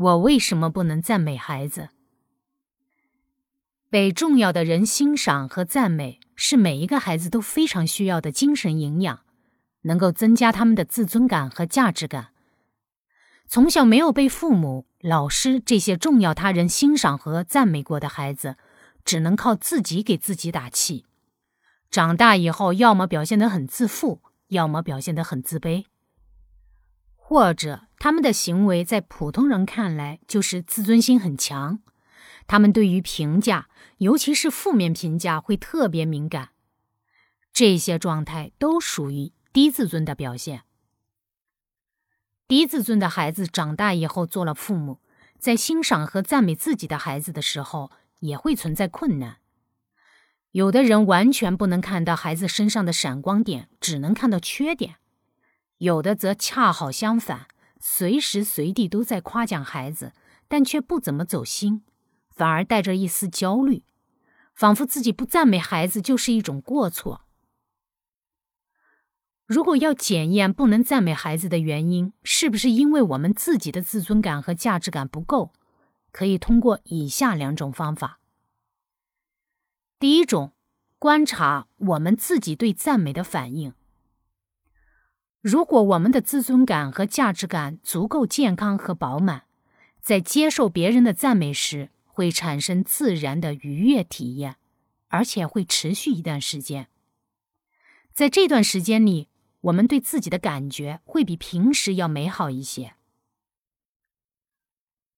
我为什么不能赞美孩子？被重要的人欣赏和赞美，是每一个孩子都非常需要的精神营养，能够增加他们的自尊感和价值感。从小没有被父母、老师这些重要他人欣赏和赞美过的孩子，只能靠自己给自己打气。长大以后，要么表现得很自负，要么表现得很自卑。或者他们的行为在普通人看来就是自尊心很强，他们对于评价，尤其是负面评价会特别敏感。这些状态都属于低自尊的表现。低自尊的孩子长大以后做了父母，在欣赏和赞美自己的孩子的时候，也会存在困难。有的人完全不能看到孩子身上的闪光点，只能看到缺点。有的则恰好相反，随时随地都在夸奖孩子，但却不怎么走心，反而带着一丝焦虑，仿佛自己不赞美孩子就是一种过错。如果要检验不能赞美孩子的原因，是不是因为我们自己的自尊感和价值感不够，可以通过以下两种方法。第一种，观察我们自己对赞美的反应。如果我们的自尊感和价值感足够健康和饱满，在接受别人的赞美时，会产生自然的愉悦体验，而且会持续一段时间。在这段时间里，我们对自己的感觉会比平时要美好一些。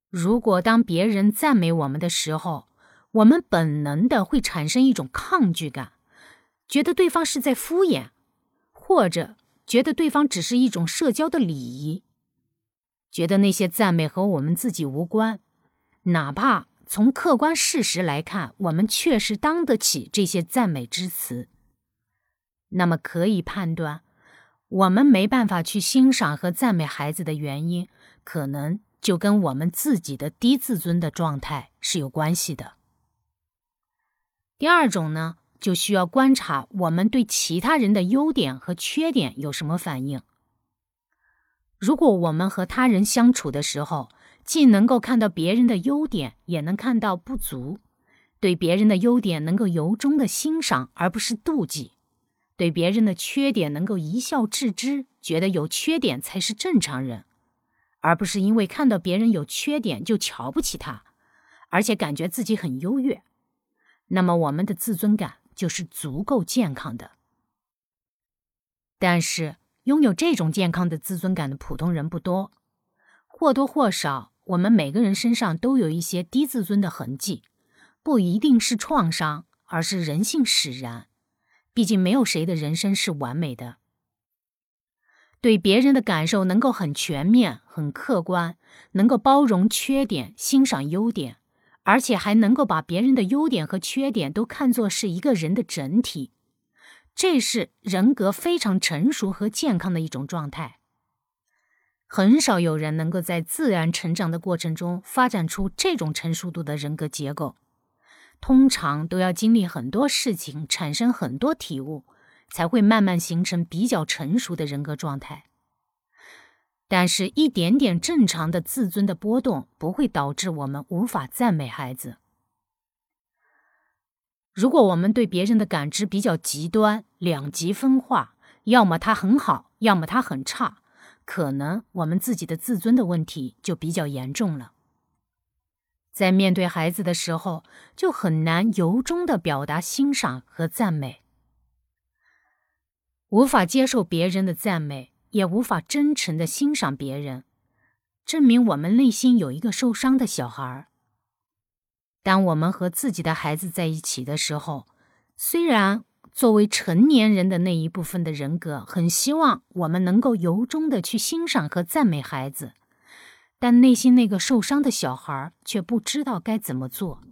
如果当别人赞美我们的时候，我们本能的会产生一种抗拒感，觉得对方是在敷衍，或者。觉得对方只是一种社交的礼仪，觉得那些赞美和我们自己无关，哪怕从客观事实来看，我们确实当得起这些赞美之词。那么可以判断，我们没办法去欣赏和赞美孩子的原因，可能就跟我们自己的低自尊的状态是有关系的。第二种呢？就需要观察我们对其他人的优点和缺点有什么反应。如果我们和他人相处的时候，既能够看到别人的优点，也能看到不足，对别人的优点能够由衷的欣赏而不是妒忌，对别人的缺点能够一笑置之，觉得有缺点才是正常人，而不是因为看到别人有缺点就瞧不起他，而且感觉自己很优越，那么我们的自尊感。就是足够健康的，但是拥有这种健康的自尊感的普通人不多，或多或少，我们每个人身上都有一些低自尊的痕迹，不一定是创伤，而是人性使然。毕竟没有谁的人生是完美的，对别人的感受能够很全面、很客观，能够包容缺点，欣赏优点。而且还能够把别人的优点和缺点都看作是一个人的整体，这是人格非常成熟和健康的一种状态。很少有人能够在自然成长的过程中发展出这种成熟度的人格结构，通常都要经历很多事情，产生很多体悟，才会慢慢形成比较成熟的人格状态。但是，一点点正常的自尊的波动不会导致我们无法赞美孩子。如果我们对别人的感知比较极端、两极分化，要么他很好，要么他很差，可能我们自己的自尊的问题就比较严重了。在面对孩子的时候，就很难由衷的表达欣赏和赞美，无法接受别人的赞美。也无法真诚的欣赏别人，证明我们内心有一个受伤的小孩。当我们和自己的孩子在一起的时候，虽然作为成年人的那一部分的人格很希望我们能够由衷的去欣赏和赞美孩子，但内心那个受伤的小孩却不知道该怎么做，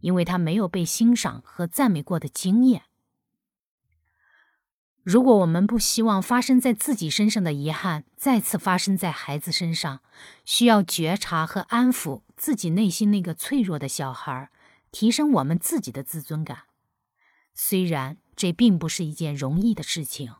因为他没有被欣赏和赞美过的经验。如果我们不希望发生在自己身上的遗憾再次发生在孩子身上，需要觉察和安抚自己内心那个脆弱的小孩，提升我们自己的自尊感。虽然这并不是一件容易的事情。